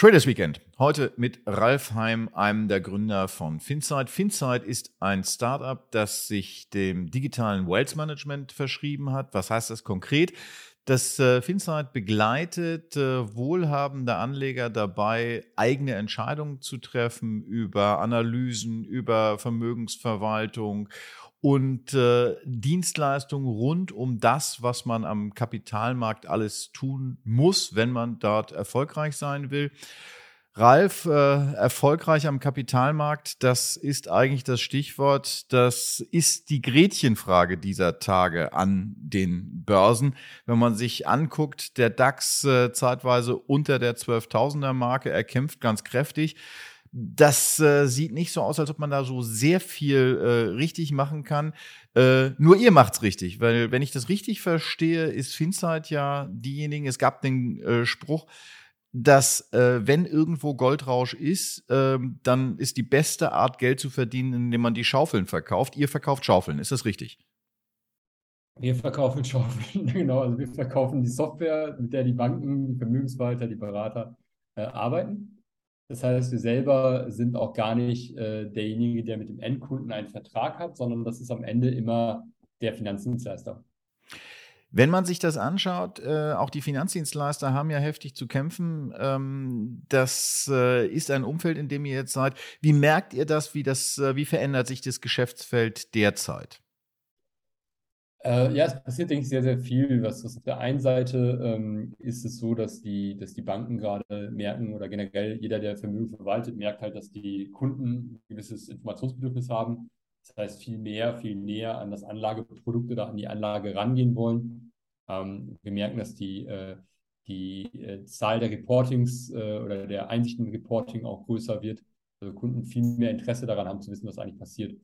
Traders Weekend. Heute mit Ralf Heim, einem der Gründer von Finsight. Finsight ist ein Startup, das sich dem digitalen Wealth Management verschrieben hat. Was heißt das konkret? Das äh, Finsight begleitet äh, wohlhabende Anleger dabei, eigene Entscheidungen zu treffen über Analysen, über Vermögensverwaltung und äh, Dienstleistungen rund um das, was man am Kapitalmarkt alles tun muss, wenn man dort erfolgreich sein will. Ralf, äh, erfolgreich am Kapitalmarkt, das ist eigentlich das Stichwort. Das ist die Gretchenfrage dieser Tage an den Börsen. Wenn man sich anguckt, der DAX äh, zeitweise unter der 12.000er Marke, er kämpft ganz kräftig. Das äh, sieht nicht so aus, als ob man da so sehr viel äh, richtig machen kann. Äh, nur ihr macht's richtig, weil wenn ich das richtig verstehe, ist Finzeit ja diejenigen. Es gab den äh, Spruch, dass äh, wenn irgendwo Goldrausch ist, äh, dann ist die beste Art Geld zu verdienen, indem man die Schaufeln verkauft. Ihr verkauft Schaufeln, ist das richtig? Wir verkaufen Schaufeln, genau. Also wir verkaufen die Software, mit der die Banken, die Vermögensverwalter, die Berater äh, arbeiten. Das heißt, wir selber sind auch gar nicht äh, derjenige, der mit dem Endkunden einen Vertrag hat, sondern das ist am Ende immer der Finanzdienstleister. Wenn man sich das anschaut, äh, auch die Finanzdienstleister haben ja heftig zu kämpfen. Ähm, das äh, ist ein Umfeld, in dem ihr jetzt seid. Wie merkt ihr das? Wie, das, äh, wie verändert sich das Geschäftsfeld derzeit? Äh, ja, es passiert, denke ich, sehr, sehr viel. Was, was auf der einen Seite ähm, ist es so, dass die, dass die Banken gerade merken oder generell jeder, der Vermögen verwaltet, merkt halt, dass die Kunden ein gewisses Informationsbedürfnis haben. Das heißt, viel mehr, viel näher an das Anlageprodukt oder an die Anlage rangehen wollen. Ähm, wir merken, dass die, äh, die äh, Zahl der Reportings äh, oder der Einsichten im Reporting auch größer wird. Also Kunden viel mehr Interesse daran haben zu wissen, was eigentlich passiert.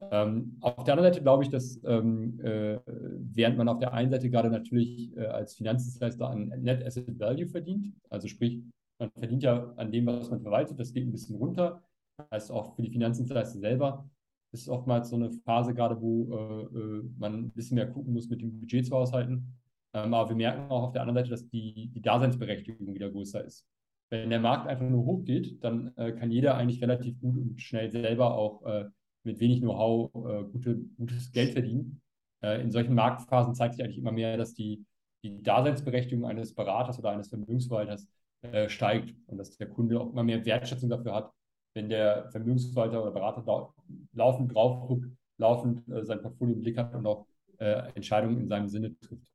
Ähm, auf der anderen Seite glaube ich, dass ähm, äh, während man auf der einen Seite gerade natürlich äh, als Finanzdienstleister an Net Asset Value verdient, also sprich, man verdient ja an dem, was man verwaltet, das geht ein bisschen runter. Heißt auch für die Finanzdienstleister selber ist oftmals so eine Phase gerade, wo äh, äh, man ein bisschen mehr gucken muss, mit dem Budget zu haushalten. Ähm, aber wir merken auch auf der anderen Seite, dass die, die Daseinsberechtigung wieder größer ist. Wenn der Markt einfach nur hochgeht, dann äh, kann jeder eigentlich relativ gut und schnell selber auch äh, mit wenig Know-how äh, gute, gutes Geld verdienen. Äh, in solchen Marktphasen zeigt sich eigentlich immer mehr, dass die, die Daseinsberechtigung eines Beraters oder eines Vermögensverwalters äh, steigt und dass der Kunde auch immer mehr Wertschätzung dafür hat, wenn der Vermögensverwalter oder Berater laufend drauf guckt, laufend äh, sein Portfolio im Blick hat und auch äh, Entscheidungen in seinem Sinne trifft.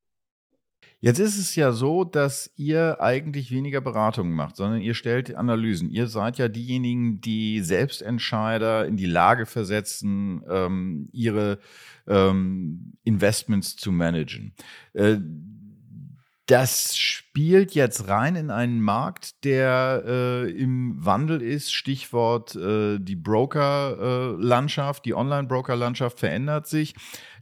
Jetzt ist es ja so, dass ihr eigentlich weniger Beratungen macht, sondern ihr stellt Analysen. Ihr seid ja diejenigen, die Selbstentscheider in die Lage versetzen, ähm, ihre ähm, Investments zu managen. Äh, das spielt jetzt rein in einen Markt, der äh, im Wandel ist. Stichwort äh, die Broker-Landschaft, die Online-Broker-Landschaft verändert sich.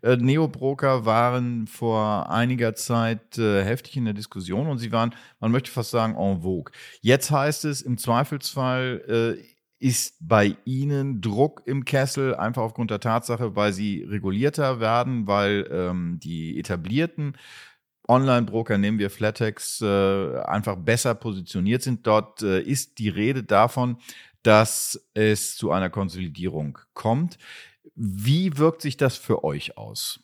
Äh, Neobroker waren vor einiger Zeit äh, heftig in der Diskussion und sie waren, man möchte fast sagen, en vogue. Jetzt heißt es im Zweifelsfall, äh, ist bei Ihnen Druck im Kessel, einfach aufgrund der Tatsache, weil Sie regulierter werden, weil ähm, die etablierten Online-Broker, nehmen wir Flatex, äh, einfach besser positioniert sind. Dort äh, ist die Rede davon, dass es zu einer Konsolidierung kommt. Wie wirkt sich das für euch aus?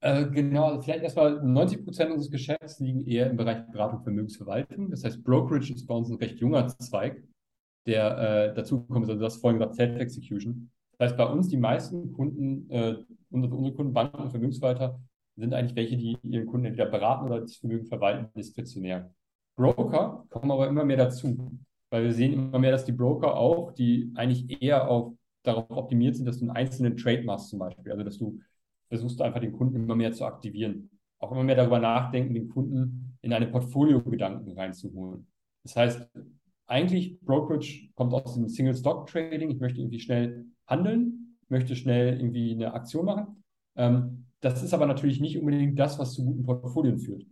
Äh, genau, also vielleicht erstmal 90 Prozent unseres Geschäfts liegen eher im Bereich Beratung Vermögensverwaltung. Das heißt, Brokerage ist bei uns ein recht junger Zweig, der äh, dazu kommt, also das vorhin gesagt, Self-Execution. Das heißt, bei uns die meisten Kunden, äh, unsere, unsere Kunden, Banken und Vermögensverwalter, sind eigentlich welche, die ihren Kunden entweder beraten oder das Vermögen verwalten, diskretionär. Broker kommen aber immer mehr dazu, weil wir sehen immer mehr, dass die Broker auch, die eigentlich eher auf, darauf optimiert sind, dass du einen einzelnen Trade machst zum Beispiel, also dass du versuchst einfach den Kunden immer mehr zu aktivieren. Auch immer mehr darüber nachdenken, den Kunden in eine Portfolio-Gedanken reinzuholen. Das heißt, eigentlich Brokerage kommt aus dem Single-Stock-Trading. Ich möchte irgendwie schnell handeln, möchte schnell irgendwie eine Aktion machen. Ähm, das ist aber natürlich nicht unbedingt das, was zu guten Portfolien führt.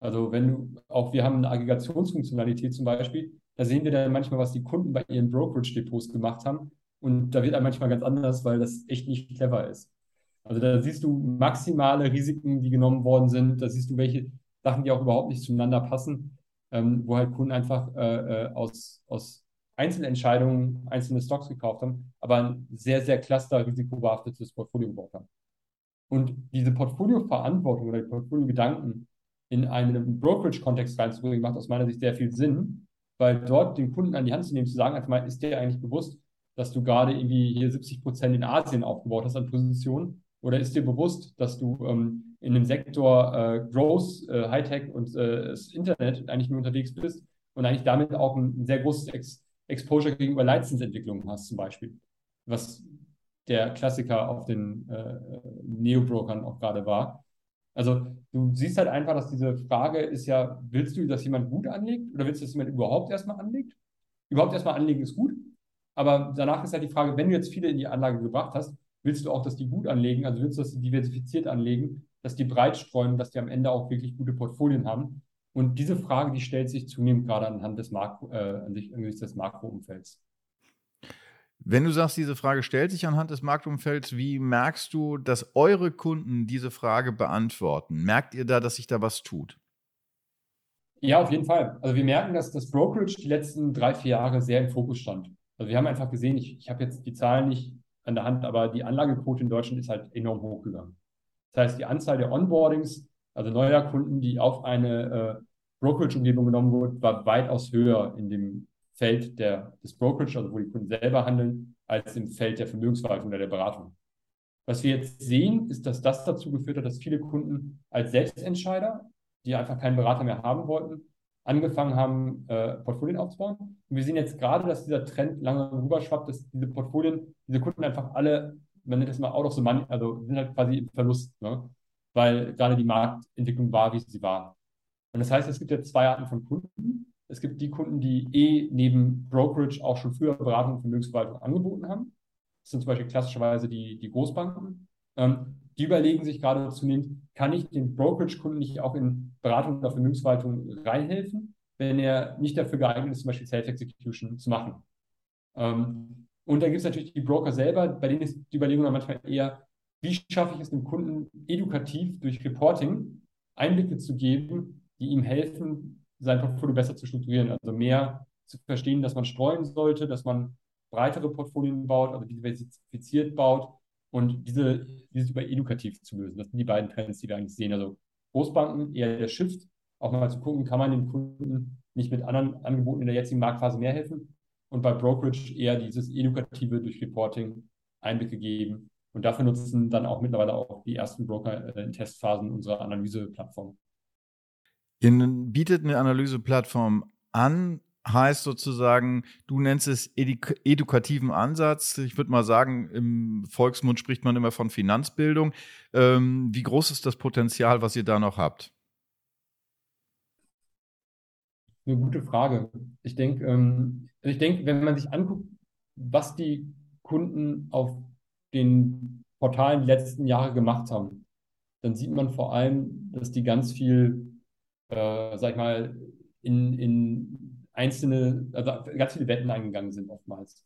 Also wenn du, auch wir haben eine Aggregationsfunktionalität zum Beispiel, da sehen wir dann manchmal, was die Kunden bei ihren Brokerage-Depots gemacht haben. Und da wird dann manchmal ganz anders, weil das echt nicht clever ist. Also da siehst du maximale Risiken, die genommen worden sind. Da siehst du welche Sachen, die auch überhaupt nicht zueinander passen. ähm, wo halt Kunden einfach äh, äh, aus, aus Einzelentscheidungen einzelne Stocks gekauft haben, aber ein sehr, sehr cluster-risikobehaftetes Portfolio gebaut haben. Und diese Portfolio-Verantwortung oder die Portfolio-Gedanken in einen Brokerage-Kontext reinzubringen, macht aus meiner Sicht sehr viel Sinn, weil dort den Kunden an die Hand zu nehmen, zu sagen, einfach mal, ist dir eigentlich bewusst, dass du gerade irgendwie hier 70 Prozent in Asien aufgebaut hast an Positionen? Oder ist dir bewusst, dass du ähm, in dem Sektor äh, Growth, äh, Hightech und äh, das Internet eigentlich nur unterwegs bist und eigentlich damit auch ein sehr großes Ex Exposure gegenüber Leitzinsentwicklungen hast, zum Beispiel? Was der Klassiker auf den äh, Neo-Brokern auch gerade war. Also du siehst halt einfach, dass diese Frage ist ja, willst du, dass jemand gut anlegt oder willst du, dass jemand überhaupt erstmal anlegt? Überhaupt erstmal anlegen ist gut, aber danach ist halt die Frage, wenn du jetzt viele in die Anlage gebracht hast, willst du auch, dass die gut anlegen, also willst du, dass die diversifiziert anlegen, dass die breit streuen, dass die am Ende auch wirklich gute Portfolien haben. Und diese Frage, die stellt sich zunehmend gerade anhand des, Makro, äh, an sich, des Makroumfelds. Wenn du sagst, diese Frage stellt sich anhand des Marktumfelds, wie merkst du, dass eure Kunden diese Frage beantworten? Merkt ihr da, dass sich da was tut? Ja, auf jeden Fall. Also wir merken, dass das Brokerage die letzten drei, vier Jahre sehr im Fokus stand. Also wir haben einfach gesehen, ich, ich habe jetzt die Zahlen nicht an der Hand, aber die Anlagequote in Deutschland ist halt enorm hochgegangen. Das heißt, die Anzahl der Onboardings, also neuer Kunden, die auf eine äh, Brokerage-Umgebung genommen wurden, war weitaus höher in dem Feld der, des Brokerage, also wo die Kunden selber handeln, als im Feld der Vermögensverwaltung oder der Beratung. Was wir jetzt sehen, ist, dass das dazu geführt hat, dass viele Kunden als Selbstentscheider, die einfach keinen Berater mehr haben wollten, angefangen haben, äh, Portfolien aufzubauen. Und wir sehen jetzt gerade, dass dieser Trend lange rüberschwappt, dass diese Portfolien, diese Kunden einfach alle, man nennt das mal out of the money, also sind halt quasi im Verlust, ne? weil gerade die Marktentwicklung war, wie sie war. Und das heißt, es gibt jetzt zwei Arten von Kunden. Es gibt die Kunden, die eh neben Brokerage auch schon früher Beratung und Vermögensverwaltung angeboten haben. Das sind zum Beispiel klassischerweise die, die Großbanken. Ähm, die überlegen sich gerade zunehmend, kann ich den Brokerage-Kunden nicht auch in Beratung oder Vermögensverwaltung reinhelfen, wenn er nicht dafür geeignet ist, zum Beispiel Self-Execution zu machen. Ähm, und dann gibt es natürlich die Broker selber, bei denen ist die Überlegung dann manchmal eher, wie schaffe ich es dem Kunden edukativ durch Reporting Einblicke zu geben, die ihm helfen, sein Portfolio besser zu strukturieren, also mehr zu verstehen, dass man streuen sollte, dass man breitere Portfolien baut, also diversifiziert baut und diese, dieses über edukativ zu lösen. Das sind die beiden Trends, die wir eigentlich sehen. Also Großbanken eher der Shift, auch mal zu gucken, kann man den Kunden nicht mit anderen Angeboten in der jetzigen Marktphase mehr helfen und bei Brokerage eher dieses edukative durch Reporting Einblicke geben. Und dafür nutzen dann auch mittlerweile auch die ersten Broker äh, in Testphasen unsere Analyseplattform. Ihr bietet eine Analyseplattform an, heißt sozusagen, du nennst es eduk edukativen Ansatz. Ich würde mal sagen, im Volksmund spricht man immer von Finanzbildung. Ähm, wie groß ist das Potenzial, was ihr da noch habt? Eine gute Frage. Ich denke, ähm, also ich denke, wenn man sich anguckt, was die Kunden auf den Portalen die letzten Jahre gemacht haben, dann sieht man vor allem, dass die ganz viel, äh, sag ich mal, in, in einzelne, also ganz viele Wetten eingegangen sind oftmals.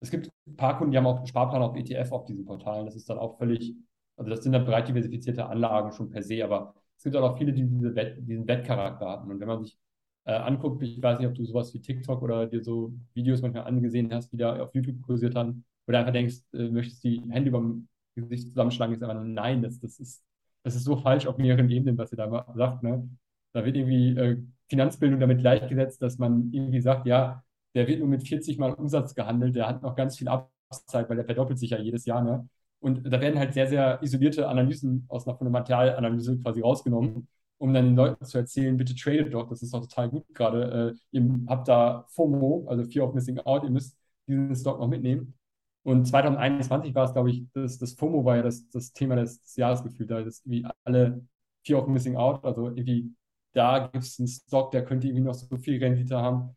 Es gibt ein paar Kunden, die haben auch Sparplan auf ETF auf diesen Portalen. Das ist dann auch völlig, also das sind dann breit diversifizierte Anlagen schon per se, aber es gibt auch viele, die diese Wett, diesen Wettcharakter hatten. Und wenn man sich äh, anguckt, ich weiß nicht, ob du sowas wie TikTok oder dir so Videos manchmal angesehen hast, die da auf YouTube kursiert haben, wo du einfach denkst, äh, möchtest die Hände über dem Gesicht zusammenschlagen, ist aber nein, das, das, ist, das ist so falsch auf mehreren Ebenen, was ihr da sagt. Ne? Da wird irgendwie äh, Finanzbildung damit gleichgesetzt, dass man irgendwie sagt, ja, der wird nur mit 40 Mal Umsatz gehandelt, der hat noch ganz viel Abzeit, weil der verdoppelt sich ja jedes Jahr. Ne? Und da werden halt sehr, sehr isolierte Analysen aus einer Fundamentalanalyse quasi rausgenommen um dann den Leuten zu erzählen, bitte tradet doch, das ist doch total gut gerade. Äh, ihr habt da FOMO, also Fear of Missing Out, ihr müsst diesen Stock noch mitnehmen. Und 2021 war es, glaube ich, das, das FOMO war ja das, das Thema des, des Jahres gefühlt, da ist irgendwie alle Fear of Missing Out, also irgendwie da gibt es einen Stock, der könnte irgendwie noch so viel Rendite haben.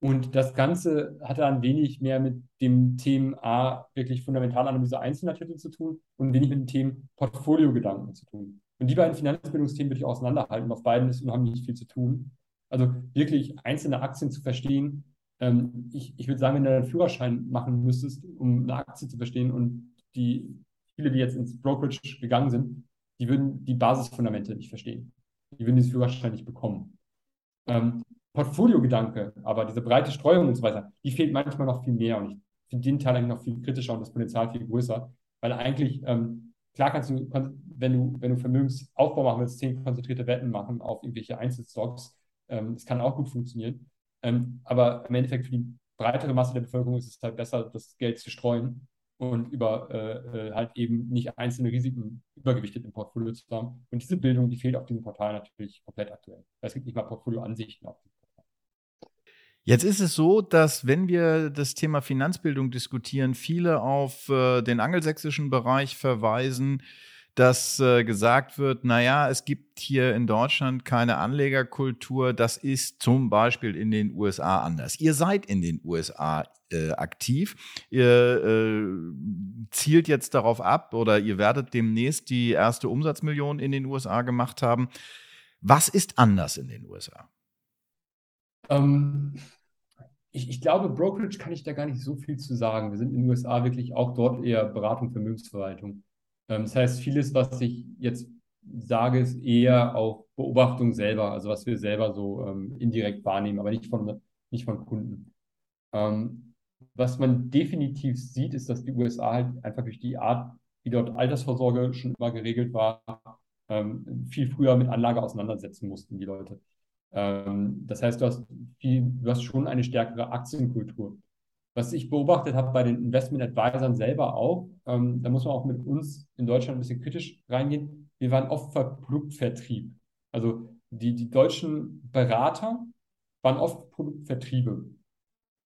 Und das Ganze hatte dann wenig mehr mit dem Thema A, wirklich Fundamentalanalyse einzelner Titel zu tun und wenig mit dem Thema Portfolio-Gedanken zu tun. Und die beiden Finanzbildungsthemen würde ich auseinanderhalten. Auf beiden ist unheimlich viel zu tun. Also wirklich einzelne Aktien zu verstehen. Ähm, ich, ich würde sagen, wenn du einen Führerschein machen müsstest, um eine Aktie zu verstehen und die viele, die jetzt ins Brokerage gegangen sind, die würden die Basisfundamente nicht verstehen. Die würden diesen Führerschein nicht bekommen. Ähm, Portfolio-Gedanke, aber diese breite Streuung und so weiter, die fehlt manchmal noch viel mehr. Und ich finde den Teil eigentlich noch viel kritischer und das Potenzial viel größer, weil eigentlich, ähm, klar kannst du, wenn du, wenn du Vermögensaufbau machen willst, zehn konzentrierte Wetten machen auf irgendwelche Einzelstocks, ähm, das kann auch gut funktionieren. Ähm, aber im Endeffekt für die breitere Masse der Bevölkerung ist es halt besser, das Geld zu streuen und über äh, äh, halt eben nicht einzelne Risiken übergewichtet im Portfolio zu haben. Und diese Bildung, die fehlt auf diesem Portal natürlich komplett aktuell. Es gibt nicht mal Portfolioansichten auf diesem Portal. Jetzt ist es so, dass wenn wir das Thema Finanzbildung diskutieren, viele auf äh, den angelsächsischen Bereich verweisen, dass äh, gesagt wird, naja, es gibt hier in Deutschland keine Anlegerkultur, das ist zum Beispiel in den USA anders. Ihr seid in den USA äh, aktiv, ihr äh, zielt jetzt darauf ab oder ihr werdet demnächst die erste Umsatzmillion in den USA gemacht haben. Was ist anders in den USA? Ähm, ich, ich, glaube, Brokerage kann ich da gar nicht so viel zu sagen. Wir sind in den USA wirklich auch dort eher Beratung, Vermögensverwaltung. Ähm, das heißt, vieles, was ich jetzt sage, ist eher auf Beobachtung selber, also was wir selber so ähm, indirekt wahrnehmen, aber nicht von, nicht von Kunden. Ähm, was man definitiv sieht, ist, dass die USA halt einfach durch die Art, wie dort Altersvorsorge schon immer geregelt war, ähm, viel früher mit Anlage auseinandersetzen mussten, die Leute. Ähm, das heißt, du hast, viel, du hast schon eine stärkere Aktienkultur. Was ich beobachtet habe bei den Investment Advisern selber auch, ähm, da muss man auch mit uns in Deutschland ein bisschen kritisch reingehen. Wir waren oft Produktvertrieb. Also die, die deutschen Berater waren oft Produktvertriebe.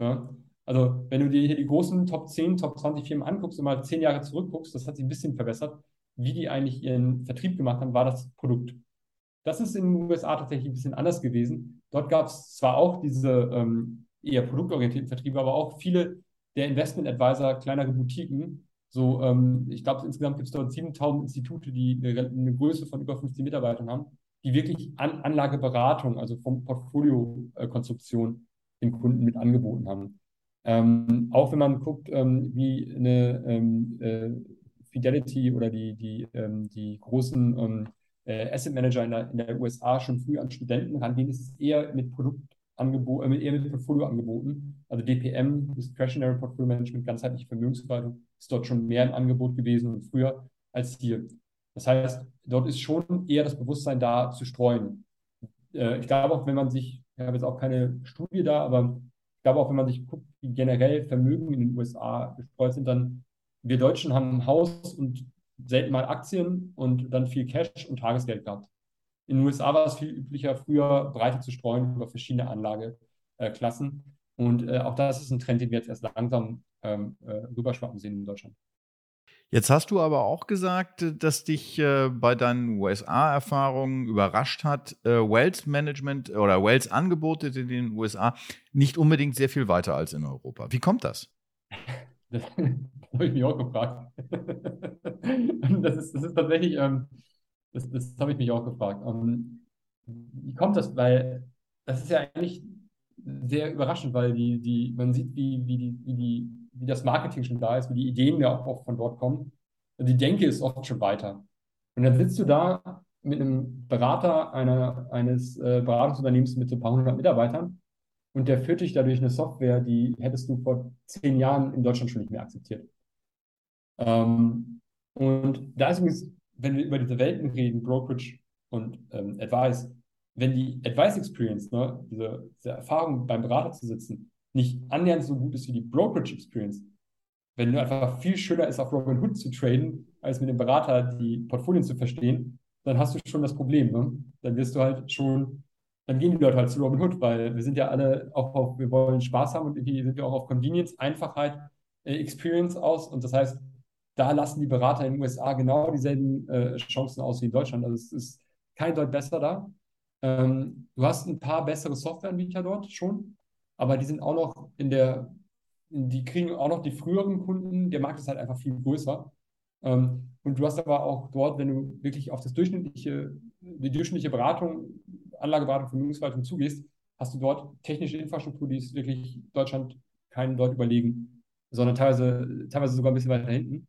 Ja? Also wenn du dir hier die großen Top 10, Top 20 Firmen anguckst und mal zehn Jahre zurückguckst, das hat sich ein bisschen verbessert, wie die eigentlich ihren Vertrieb gemacht haben, war das Produkt. Das ist in den USA tatsächlich ein bisschen anders gewesen. Dort gab es zwar auch diese ähm, eher produktorientierten Vertriebe, aber auch viele der Investment Advisor, kleinere Boutiquen. So, ähm, ich glaube, insgesamt gibt es dort 7000 Institute, die eine, eine, Größe von über 50 Mitarbeitern haben, die wirklich An Anlageberatung, also vom Portfoliokonstruktion den Kunden mit angeboten haben. Ähm, auch wenn man guckt, ähm, wie eine ähm, äh, Fidelity oder die, die, ähm, die großen ähm, äh, Asset Manager in der, in der USA schon früh an Studenten rangehen, ist es eher mit Produkt Angebot, äh, eher mit Portfolioangeboten. Also DPM, Discretionary Portfolio Management, ganzheitliche Vermögensverwaltung, ist dort schon mehr im Angebot gewesen und früher als hier. Das heißt, dort ist schon eher das Bewusstsein da zu streuen. Äh, ich glaube auch, wenn man sich, ich habe jetzt auch keine Studie da, aber ich glaube auch, wenn man sich guckt, wie generell Vermögen in den USA gestreut sind, dann wir Deutschen haben ein Haus und selten mal Aktien und dann viel Cash und Tagesgeld gehabt. In den USA war es viel üblicher, früher breiter zu streuen über verschiedene Anlageklassen. Und äh, auch das ist ein Trend, den wir jetzt erst langsam ähm, äh, rüberschwappen sehen in Deutschland. Jetzt hast du aber auch gesagt, dass dich äh, bei deinen USA-Erfahrungen überrascht hat, äh, Wealth Management oder Wealth Angebote in den USA nicht unbedingt sehr viel weiter als in Europa. Wie kommt das? Das, das habe ich mich auch gefragt. das, ist, das ist tatsächlich, ähm, das, das habe ich mich auch gefragt. Um, ähm, wie kommt das? Weil das ist ja eigentlich sehr überraschend, weil die, die, man sieht, wie, wie, die, wie, die, wie das Marketing schon da ist, wie die Ideen ja auch oft von dort kommen. Die Denke ist oft schon weiter. Und dann sitzt du da mit einem Berater einer, eines äh, Beratungsunternehmens mit so ein paar hundert Mitarbeitern und der führt dich dadurch eine Software, die hättest du vor zehn Jahren in Deutschland schon nicht mehr akzeptiert. Ähm, und da ist übrigens wenn wir über diese Welten reden, Brokerage und ähm, Advice, wenn die Advice Experience, ne, diese, diese Erfahrung beim Berater zu sitzen, nicht annähernd so gut ist wie die Brokerage Experience, wenn du einfach viel schöner ist, auf Robinhood zu traden, als mit dem Berater die Portfolien zu verstehen, dann hast du schon das Problem. Ne? Dann wirst du halt schon, dann gehen die Leute halt zu Robinhood, weil wir sind ja alle auch auf, wir wollen Spaß haben und irgendwie sind wir auch auf Convenience, Einfachheit, äh, Experience aus. Und das heißt, da lassen die Berater in den USA genau dieselben äh, Chancen aus wie in Deutschland. Also es ist kein Deut besser da. Ähm, du hast ein paar bessere Softwareanbieter dort schon, aber die sind auch noch in der, die kriegen auch noch die früheren Kunden. Der Markt ist halt einfach viel größer. Ähm, und du hast aber auch dort, wenn du wirklich auf das durchschnittliche, die durchschnittliche Beratung, Anlageberatung, Vermögensverwaltung zugehst, hast du dort technische Infrastruktur, die ist wirklich Deutschland keinen dort überlegen, sondern teilweise, teilweise sogar ein bisschen weiter hinten.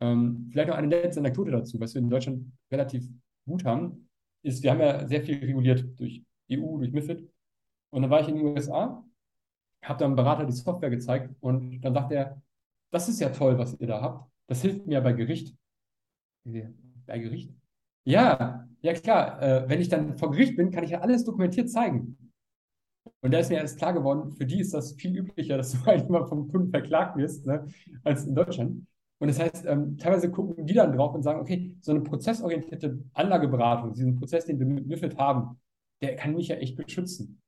Ähm, vielleicht noch eine letzte Anekdote dazu, was wir in Deutschland relativ gut haben, ist, wir haben ja sehr viel reguliert durch EU, durch MIFID. Und dann war ich in den USA, habe dann einem Berater die Software gezeigt und dann sagt er, das ist ja toll, was ihr da habt. Das hilft mir bei Gericht. Bei Gericht? Ja, ja klar. Äh, wenn ich dann vor Gericht bin, kann ich ja alles dokumentiert zeigen. Und da ist mir erst klar geworden, für die ist das viel üblicher, dass du eigentlich mal vom Kunden verklagt wirst, ne, als in Deutschland. Und das heißt, ähm, teilweise gucken die dann drauf und sagen, okay, so eine prozessorientierte Anlageberatung, diesen Prozess, den wir mit MIFID haben, der kann mich ja echt beschützen.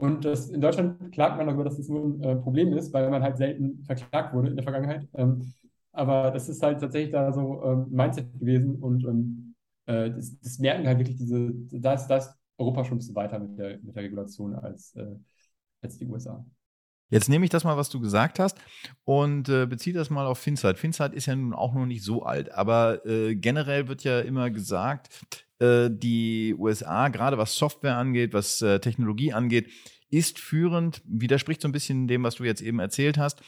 Und das, in Deutschland klagt man darüber, dass das nur ein äh, Problem ist, weil man halt selten verklagt wurde in der Vergangenheit. Ähm, aber das ist halt tatsächlich da so ähm, Mindset gewesen und ähm, äh, das, das, merken halt wirklich diese, da ist, da ist Europa schon ein bisschen weiter mit der, mit der Regulation als, äh, als die USA. Jetzt nehme ich das mal, was du gesagt hast, und äh, beziehe das mal auf Finzeit. Finzeit ist ja nun auch noch nicht so alt, aber äh, generell wird ja immer gesagt, äh, die USA, gerade was Software angeht, was äh, Technologie angeht, ist führend, widerspricht so ein bisschen dem, was du jetzt eben erzählt hast.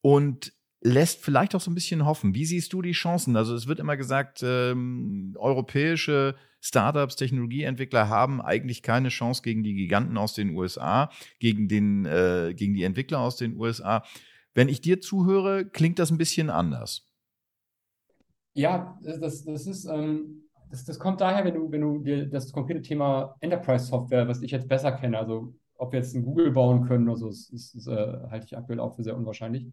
Und lässt vielleicht auch so ein bisschen hoffen. Wie siehst du die Chancen? Also es wird immer gesagt, ähm, europäische Startups, Technologieentwickler haben eigentlich keine Chance gegen die Giganten aus den USA, gegen, den, äh, gegen die Entwickler aus den USA. Wenn ich dir zuhöre, klingt das ein bisschen anders. Ja, das, das ist, ähm, das, das kommt daher, wenn du, wenn du dir das konkrete Thema Enterprise Software, was ich jetzt besser kenne, also ob wir jetzt ein Google bauen können oder so, das, das, das äh, halte ich aktuell auch für sehr unwahrscheinlich.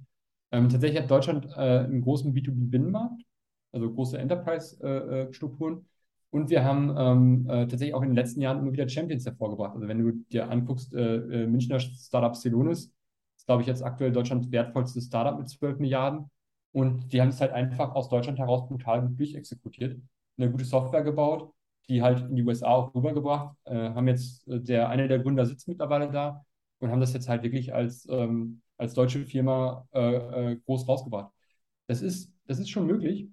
Ähm, tatsächlich hat Deutschland äh, einen großen B2B-Binnenmarkt, also große Enterprise-Strukturen. Äh, äh und wir haben ähm, äh, tatsächlich auch in den letzten Jahren immer wieder Champions hervorgebracht. Also wenn du dir anguckst, äh, äh, Münchner Startup Celonis, ist, glaube ich, jetzt aktuell Deutschlands wertvollstes Startup mit 12 Milliarden. Und die haben es halt einfach aus Deutschland heraus brutal gut durchexekutiert. Eine gute Software gebaut, die halt in die USA auch rübergebracht. haben jetzt, der, einer der Gründer sitzt mittlerweile da und haben das jetzt halt wirklich als ähm, als deutsche Firma äh, äh, groß rausgebracht. Das ist, das ist schon möglich,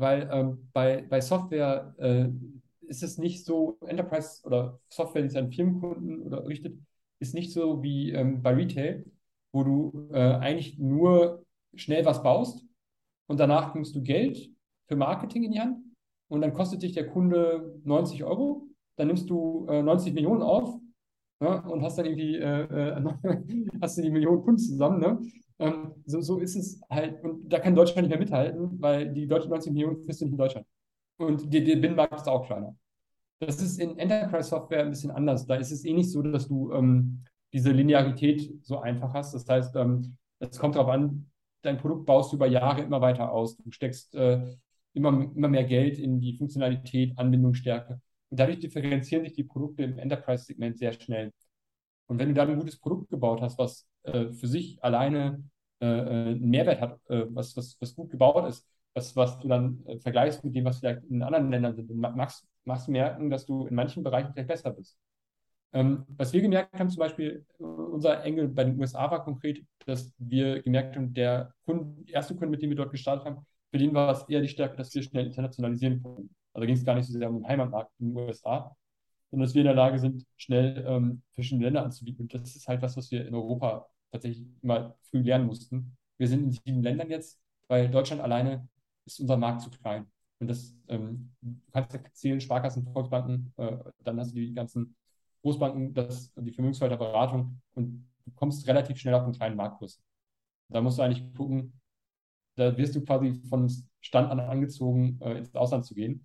weil ähm, bei, bei Software äh, ist es nicht so, Enterprise oder Software, die es an Firmenkunden oder richtet, ist nicht so wie ähm, bei Retail, wo du äh, eigentlich nur schnell was baust und danach nimmst du Geld für Marketing in die Hand und dann kostet dich der Kunde 90 Euro, dann nimmst du äh, 90 Millionen auf ne? und hast dann irgendwie äh, äh hast du die Millionen Kunden zusammen. Ne? Ähm, so, so ist es halt. Und da kann Deutschland nicht mehr mithalten, weil die deutschen 90 Millionen kriegst du nicht in Deutschland. Und der, Binnenmarkt ist auch kleiner. Das ist in Enterprise-Software ein bisschen anders. Da ist es eh nicht so, dass du ähm, diese Linearität so einfach hast. Das heißt, ähm, es kommt darauf an, dein Produkt baust du über Jahre immer weiter aus. Du steckst äh, immer, immer mehr Geld in die Funktionalität, Anbindungsstärke. Und dadurch differenzieren sich die Produkte im Enterprise-Segment sehr schnell. Und wenn du dann ein gutes Produkt gebaut hast, was äh, für sich alleine äh, äh, einen Mehrwert hat, äh, was, was, was gut gebaut ist, was, was du dann äh, vergleichst mit dem, was vielleicht in anderen Ländern sind, dann machst, machst du merken, dass du in manchen Bereichen vielleicht besser bist. Ähm, was wir gemerkt haben, zum Beispiel, unser Engel bei den USA war konkret, dass wir gemerkt haben, der Kunde, erste Kunde, mit dem wir dort gestartet haben, für den war es eher die Stärke, dass wir schnell internationalisieren konnten. Also ging es gar nicht so sehr um den Heimatmarkt in den USA, sondern dass wir in der Lage sind, schnell ähm, verschiedene Länder anzubieten. Und das ist halt was, was wir in Europa tatsächlich immer früh lernen mussten. Wir sind in sieben Ländern jetzt, weil Deutschland alleine ist unser Markt zu klein. Und das, ähm, du kannst ja zählen, Sparkassen, Volksbanken, äh, dann hast du die ganzen Großbanken, das, die Vermögensverwalterberatung und du kommst relativ schnell auf einen kleinen Marktkurs. Da musst du eigentlich gucken, da wirst du quasi von Stand an angezogen, äh, ins Ausland zu gehen.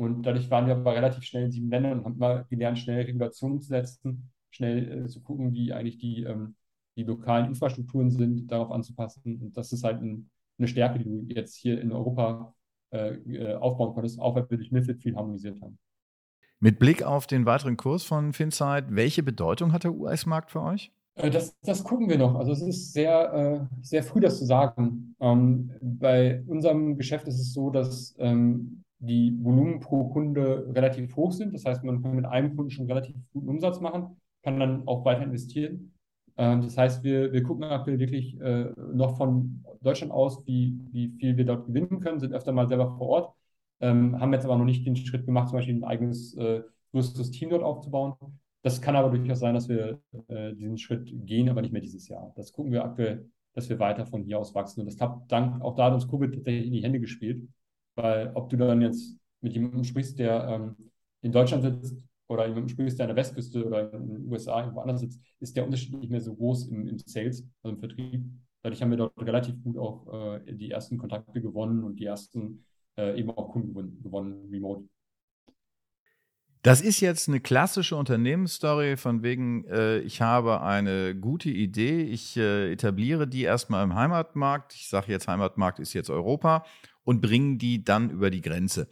Und dadurch waren wir aber relativ schnell in sieben Ländern und haben mal gelernt, schnell Regulationen zu setzen, schnell äh, zu gucken, wie eigentlich die, ähm, die lokalen Infrastrukturen sind, darauf anzupassen. Und das ist halt ein, eine Stärke, die du jetzt hier in Europa äh, äh aufbauen konntest, auch weil wir durch MIFID viel harmonisiert haben. Mit Blick auf den weiteren Kurs von Finsight, welche Bedeutung hat der US-Markt für euch? Äh, das, das gucken wir noch. Also es ist sehr, äh, sehr früh, das zu sagen. Ähm, bei unserem Geschäft ist es so, dass ähm, die Volumen pro Kunde relativ hoch sind. Das heißt, man kann mit einem Kunden schon relativ guten Umsatz machen, kann dann auch weiter investieren. Ähm, das heißt, wir, wir gucken aktuell wirklich äh, noch von Deutschland aus, wie, wie viel wir dort gewinnen können, sind öfter mal selber vor Ort, ähm, haben jetzt aber noch nicht den Schritt gemacht, zum Beispiel ein eigenes äh, größeres Team dort aufzubauen. Das kann aber durchaus sein, dass wir äh, diesen Schritt gehen, aber nicht mehr dieses Jahr. Das gucken wir aktuell, dass wir weiter von hier aus wachsen. Und das hat dank auch da hat uns Covid tatsächlich in die Hände gespielt. Weil ob du dann jetzt mit jemandem sprichst, der ähm, in Deutschland sitzt oder jemandem sprichst, der an der Westküste oder in den USA irgendwo anders sitzt, ist der Unterschied nicht mehr so groß im, im Sales, also im Vertrieb. Dadurch haben wir dort relativ gut auch äh, die ersten Kontakte gewonnen und die ersten äh, eben auch Kunden gewonnen, remote. Das ist jetzt eine klassische Unternehmensstory von wegen, äh, ich habe eine gute Idee, ich äh, etabliere die erstmal im Heimatmarkt, ich sage jetzt Heimatmarkt ist jetzt Europa und bringe die dann über die Grenze.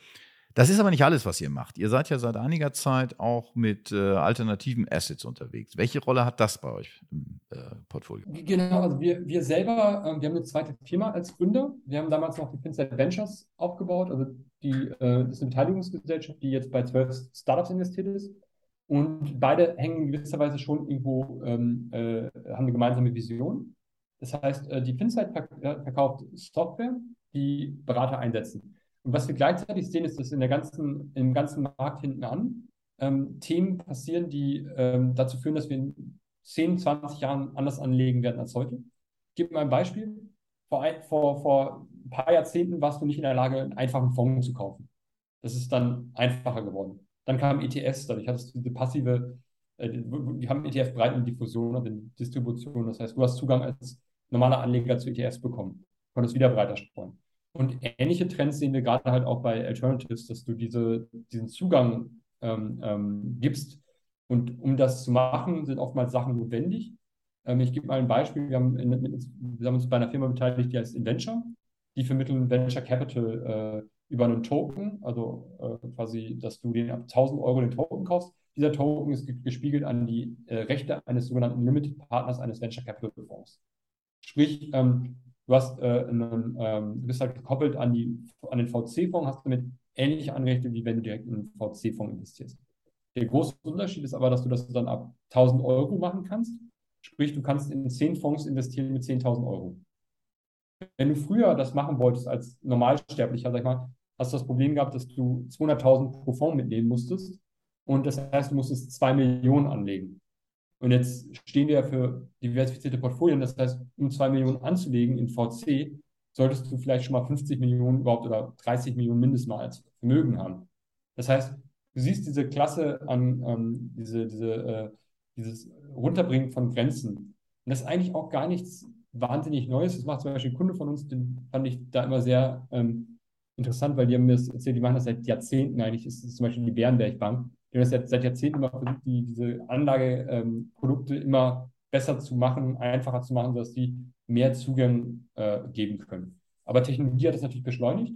Das ist aber nicht alles, was ihr macht. Ihr seid ja seit einiger Zeit auch mit äh, alternativen Assets unterwegs. Welche Rolle hat das bei euch im äh, Portfolio? Genau, also wir, wir selber, äh, wir haben eine zweite Firma als Gründer. Wir haben damals noch die Finset Ventures aufgebaut. Also die, äh, das ist eine Beteiligungsgesellschaft, die jetzt bei zwölf Startups investiert ist. Und beide hängen in gewisser Weise schon irgendwo, ähm, äh, haben eine gemeinsame Vision. Das heißt, äh, die Finsight verkauft Software, die Berater einsetzen. Und was wir gleichzeitig sehen, ist, dass in der ganzen, im ganzen Markt hinten an ähm, Themen passieren, die ähm, dazu führen, dass wir in 10, 20 Jahren anders anlegen werden als heute. Ich gebe mal ein Beispiel. Vor, vor, vor ein paar Jahrzehnten warst du nicht in der Lage, einen einfachen Fonds zu kaufen. Das ist dann einfacher geworden. Dann kamen ETFs, dadurch hattest du diese passive, äh, die haben ETF-Breiten Diffusion und Distribution. Das heißt, du hast Zugang als normaler Anleger zu ETFs bekommen, konntest wieder breiter streuen. Und ähnliche Trends sehen wir gerade halt auch bei Alternatives, dass du diese, diesen Zugang ähm, ähm, gibst. Und um das zu machen, sind oftmals Sachen notwendig. Ähm, ich gebe mal ein Beispiel. Wir haben, in, wir haben, uns bei einer Firma beteiligt, die heißt Inventure. Die vermitteln Venture Capital äh, über einen Token, also äh, quasi, dass du den ab 1000 Euro den Token kaufst. Dieser Token ist gespiegelt an die äh, Rechte eines sogenannten Limited Partners eines Venture Capital Fonds. Sprich, ähm, Du hast äh, einen, ähm, du bist halt gekoppelt an, die, an den VC-Fonds, hast damit ähnliche Anrechte, wie wenn du direkt in einen VC-Fonds investierst. Der große Unterschied ist aber, dass du das dann ab 1000 Euro machen kannst. Sprich, du kannst in 10 Fonds investieren mit 10.000 Euro. Wenn du früher das machen wolltest als Normalsterblicher, sag ich mal, hast du das Problem gehabt, dass du 200.000 pro Fonds mitnehmen musstest. Und das heißt, du musstest 2 Millionen anlegen. Und jetzt stehen wir ja für diversifizierte Portfolien. Das heißt, um zwei Millionen anzulegen in VC, solltest du vielleicht schon mal 50 Millionen überhaupt oder 30 Millionen mindestens mal als Vermögen haben. Das heißt, du siehst diese Klasse an, ähm, diese, diese, äh, dieses Runterbringen von Grenzen. Und das ist eigentlich auch gar nichts wahnsinnig Neues. Das macht zum Beispiel ein Kunde von uns, den fand ich da immer sehr ähm, interessant, weil die haben mir das erzählt, die machen das seit Jahrzehnten eigentlich. Das ist zum Beispiel die Bärenberg Bank. Wir haben das seit Jahrzehnten immer versucht, die, diese Anlageprodukte ähm, immer besser zu machen, einfacher zu machen, sodass die mehr Zugang äh, geben können. Aber Technologie hat das natürlich beschleunigt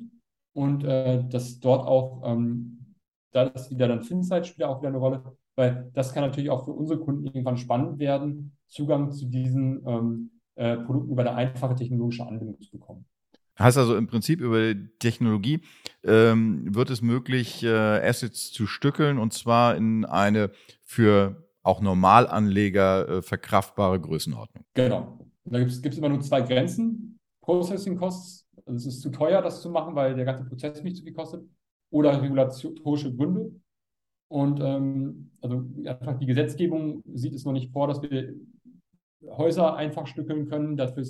und äh, dass dort auch, ähm, da ist wieder dann FinSight spielt auch wieder eine Rolle, weil das kann natürlich auch für unsere Kunden irgendwann spannend werden, Zugang zu diesen ähm, äh, Produkten über eine einfache technologische Anbindung zu bekommen. Heißt also im Prinzip über Technologie ähm, wird es möglich, äh, Assets zu stückeln und zwar in eine für auch Normalanleger äh, verkraftbare Größenordnung. Genau. Da gibt es immer nur zwei Grenzen. Processing Costs, also es ist zu teuer, das zu machen, weil der ganze Prozess nicht zu viel kostet. Oder regulatorische Gründe. Und ähm, also einfach die Gesetzgebung sieht es noch nicht vor, dass wir Häuser einfach stückeln können. Dafür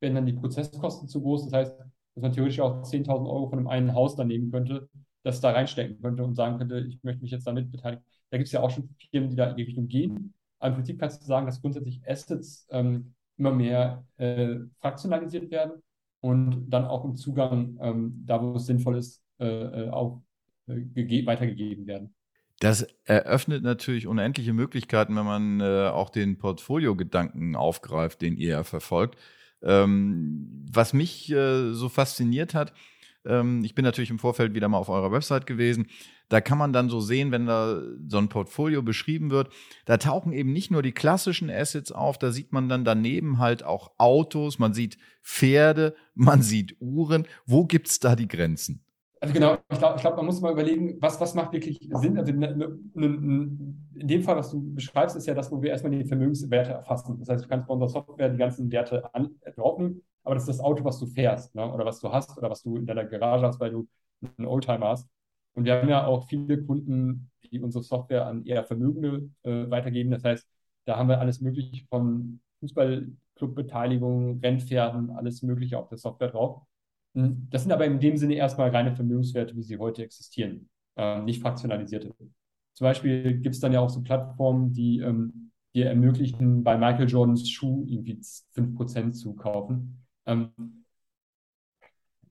werden dann die Prozesskosten zu groß. Das heißt, dass man theoretisch auch 10.000 Euro von einem einen Haus dann nehmen könnte, das da reinstecken könnte und sagen könnte, ich möchte mich jetzt damit beteiligen. Da gibt es ja auch schon Firmen, die da in die Richtung gehen. Aber im Prinzip kannst du sagen, dass grundsätzlich Assets ähm, immer mehr äh, fraktionalisiert werden und dann auch im Zugang, ähm, da wo es sinnvoll ist, äh, äh auch äh, weitergegeben werden. Das eröffnet natürlich unendliche Möglichkeiten, wenn man äh, auch den Portfolio-Gedanken aufgreift, den ihr ja verfolgt. Ähm, was mich äh, so fasziniert hat, ähm, ich bin natürlich im Vorfeld wieder mal auf eurer Website gewesen. Da kann man dann so sehen, wenn da so ein Portfolio beschrieben wird, da tauchen eben nicht nur die klassischen Assets auf, da sieht man dann daneben halt auch Autos, man sieht Pferde, man sieht Uhren. Wo gibt es da die Grenzen? Also genau, ich glaube, glaub, man muss mal überlegen, was, was macht wirklich Sinn. Also ne, ne, ne, in dem Fall, was du beschreibst, ist ja das, wo wir erstmal die Vermögenswerte erfassen. Das heißt, du kannst bei unserer Software die ganzen Werte an, äh, aber das ist das Auto, was du fährst ne? oder was du hast oder was du in deiner Garage hast, weil du einen Oldtimer hast. Und wir haben ja auch viele Kunden, die unsere Software an eher Vermögende äh, weitergeben. Das heißt, da haben wir alles Mögliche von Fußballclubbeteiligung, Rennpferden, alles Mögliche auf der Software drauf. Hm, das sind aber in dem Sinne erstmal reine Vermögenswerte, wie sie heute existieren, äh, nicht fraktionalisierte. zum Beispiel gibt es dann ja auch so Plattformen, die ähm, dir ermöglichen, bei Michael Jordans Schuh irgendwie 5% zu kaufen. Ähm,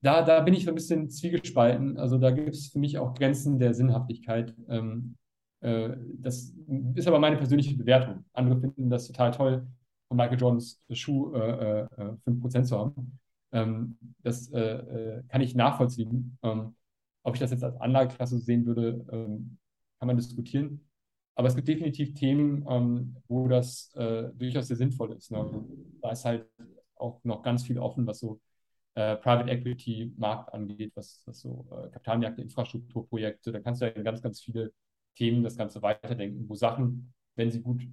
da, da bin ich so ein bisschen zwiegespalten. Also da gibt es für mich auch Grenzen der Sinnhaftigkeit. Ähm, äh, das ist aber meine persönliche Bewertung. Andere finden das total toll, von Michael Jordans Schuh äh, äh, 5% äh, zu haben. Ähm, das äh, äh, kann ich nachvollziehen. Ähm, ob ich das jetzt als Anlageklasse sehen würde, ähm, kann man diskutieren. Aber es gibt definitiv Themen, ähm, wo das äh, durchaus sehr sinnvoll ist. Ne? Da ist halt auch noch ganz viel offen, was so äh, Private Equity Markt angeht, was, was so äh, Kapitalmärkte, Infrastrukturprojekte, da kannst du ja in ganz, ganz viele Themen das Ganze weiterdenken, wo Sachen, wenn sie gut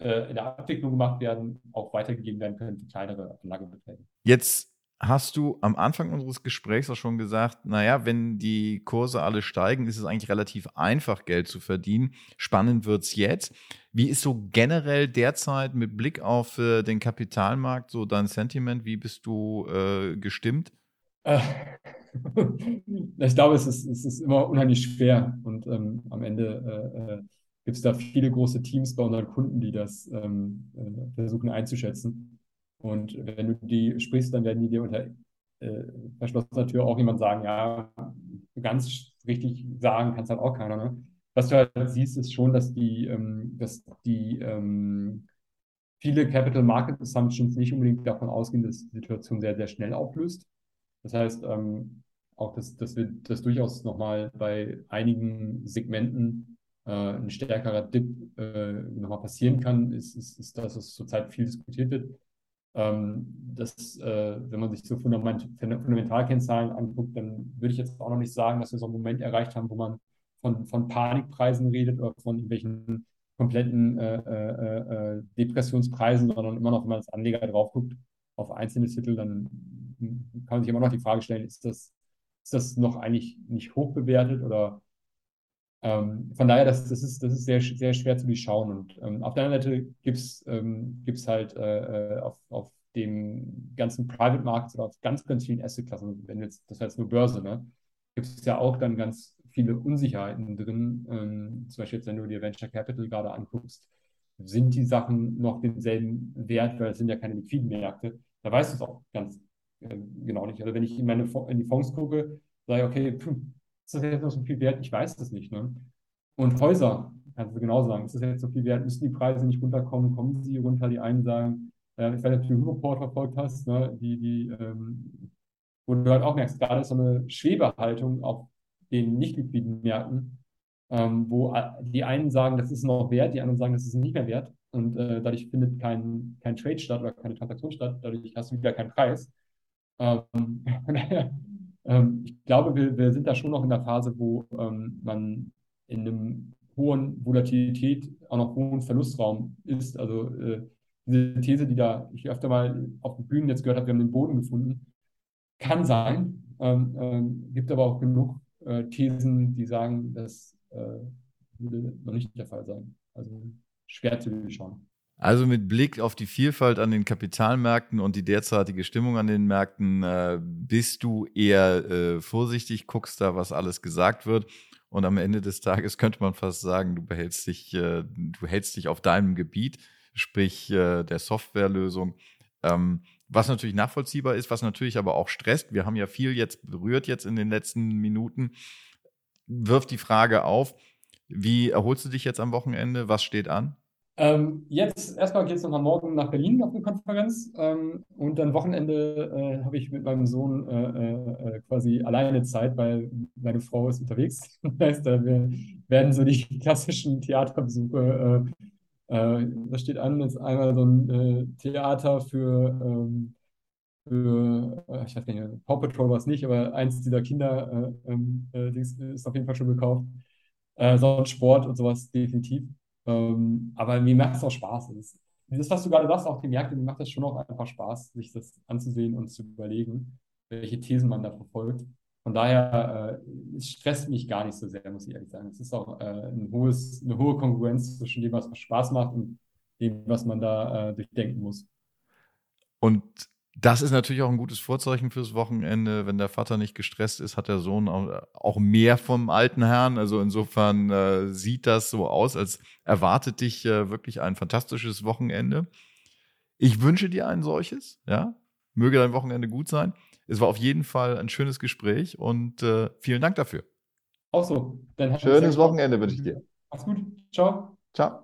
äh, in der Abwicklung gemacht werden, auch weitergegeben werden können für kleinere Anlagebeträge. Jetzt hast du am Anfang unseres Gesprächs auch schon gesagt, naja, wenn die Kurse alle steigen, ist es eigentlich relativ einfach, Geld zu verdienen. Spannend wird es jetzt. Wie ist so generell derzeit mit Blick auf äh, den Kapitalmarkt so dein Sentiment? Wie bist du äh, gestimmt? Äh, ich glaube, es ist, es ist immer unheimlich schwer und ähm, am Ende äh, äh gibt es da viele große Teams bei unseren Kunden, die das ähm, äh, versuchen einzuschätzen. Und wenn du die sprichst, dann werden die dir unter äh, verschlossener Tür auch jemand sagen, ja, ganz richtig sagen kannst halt auch keiner. Ne? Was du halt siehst, ist schon, dass die, ähm, dass die ähm, viele Capital Market Assumptions nicht unbedingt davon ausgehen, dass die Situation sehr, sehr schnell auflöst. Das heißt, ähm, auch, dass, dass wir das durchaus nochmal bei einigen Segmenten äh, ein stärkerer Dip äh, nochmal passieren kann, ist, ist, ist, dass es zurzeit viel diskutiert wird. Ähm, das, äh, wenn man sich so Fundament, Fundamentalkennzahlen anguckt, dann würde ich jetzt auch noch nicht sagen, dass wir so einen Moment erreicht haben, wo man von, von Panikpreisen redet oder von irgendwelchen kompletten äh, äh, äh Depressionspreisen, sondern immer noch, wenn man als Anleger drauf guckt, auf einzelne Titel, dann kann man sich immer noch die Frage stellen, ist das, ist das noch eigentlich nicht hoch bewertet oder ähm, von daher, das, das, ist, das ist sehr, sehr schwer zu durchschauen. Und ähm, auf der anderen Seite gibt es ähm, halt äh, äh, auf, auf dem ganzen Private Markets oder auf ganz, ganz vielen Asset-Klassen, wenn jetzt, das heißt nur Börse, ne, gibt es ja auch dann ganz viele Unsicherheiten drin. Ähm, zum Beispiel jetzt, wenn du dir Venture Capital gerade anguckst, sind die Sachen noch denselben Wert, weil es sind ja keine liquiden Märkte. Da weißt du es auch ganz äh, genau nicht. Also wenn ich in meine in die Fonds gucke, sage ich, okay, pff, ist das jetzt noch so viel wert? Ich weiß das nicht. Ne? Und Häuser, kannst du genau sagen, ist das jetzt so viel wert? Müssen die Preise nicht runterkommen? Kommen sie runter? Die einen sagen, äh, ich weiß nicht, ob du den Report verfolgt hast, ne? die, die, ähm, wo du halt auch merkst, gerade so eine Schwebehaltung auf den nicht liquiden Märkten, ähm, wo die einen sagen, das ist noch wert, die anderen sagen, das ist nicht mehr wert. Und äh, dadurch findet kein, kein Trade statt oder keine Transaktion statt, dadurch hast du wieder keinen Preis. Ähm, Ähm, ich glaube, wir, wir, sind da schon noch in der Phase, wo ähm, man in einem hohen Volatilität, auch noch hohen Verlustraum ist. Also äh, diese These, die da ich öfter mal auf den Bühnen jetzt gehört habe, wir haben den Boden gefunden, kann sein. Ähm, ähm, gibt aber auch genug äh, Thesen, die sagen, das äh, würde noch nicht der Fall sein. Also schwer zu durchschauen. Also mit Blick auf die Vielfalt an den Kapitalmärkten und die derzeitige Stimmung an den Märkten äh, bist du eher äh, vorsichtig, guckst da, was alles gesagt wird. Und am Ende des Tages könnte man fast sagen, du behältst dich, äh, du hältst dich auf deinem Gebiet, sprich äh, der Softwarelösung. Ähm, was natürlich nachvollziehbar ist, was natürlich aber auch stresst. Wir haben ja viel jetzt berührt jetzt in den letzten Minuten. Wirft die Frage auf, wie erholst du dich jetzt am Wochenende? Was steht an? Ähm, jetzt erstmal geht es nochmal morgen nach Berlin auf eine Konferenz ähm, und dann Wochenende äh, habe ich mit meinem Sohn äh, äh, äh quasi alleine Zeit, weil meine Frau ist unterwegs. Das heißt, äh, wir werden so die klassischen Theaterbesuche, äh, das steht an, jetzt einmal so ein Theater für, ähm, für ich weiß nicht, Paw Patrol war es nicht, aber eins dieser Kinder ähm, ist auf jeden Fall schon gekauft. sonst Sport und sowas definitiv. Ähm, aber mir macht es auch Spaß. Das, das, was du gerade sagst, auch die Märkte, mir macht das schon auch einfach Spaß, sich das anzusehen und zu überlegen, welche Thesen man da verfolgt. Von daher, äh, es stresst mich gar nicht so sehr, muss ich ehrlich sagen. Es ist auch äh, ein hohes, eine hohe Konkurrenz zwischen dem, was Spaß macht und dem, was man da äh, durchdenken muss. Und Das ist natürlich auch ein gutes Vorzeichen fürs Wochenende. Wenn der Vater nicht gestresst ist, hat der Sohn auch, mehr vom alten Herrn. Also insofern äh, sieht das so aus, als erwartet dich äh, wirklich ein fantastisches Wochenende. Ich wünsche dir ein solches, ja. Möge dein Wochenende gut sein. Es war auf jeden Fall ein schönes Gespräch und äh, vielen Dank dafür. Auch so. Schönes Wochenende wünsche ich dir. Mach's gut. Ciao. Ciao.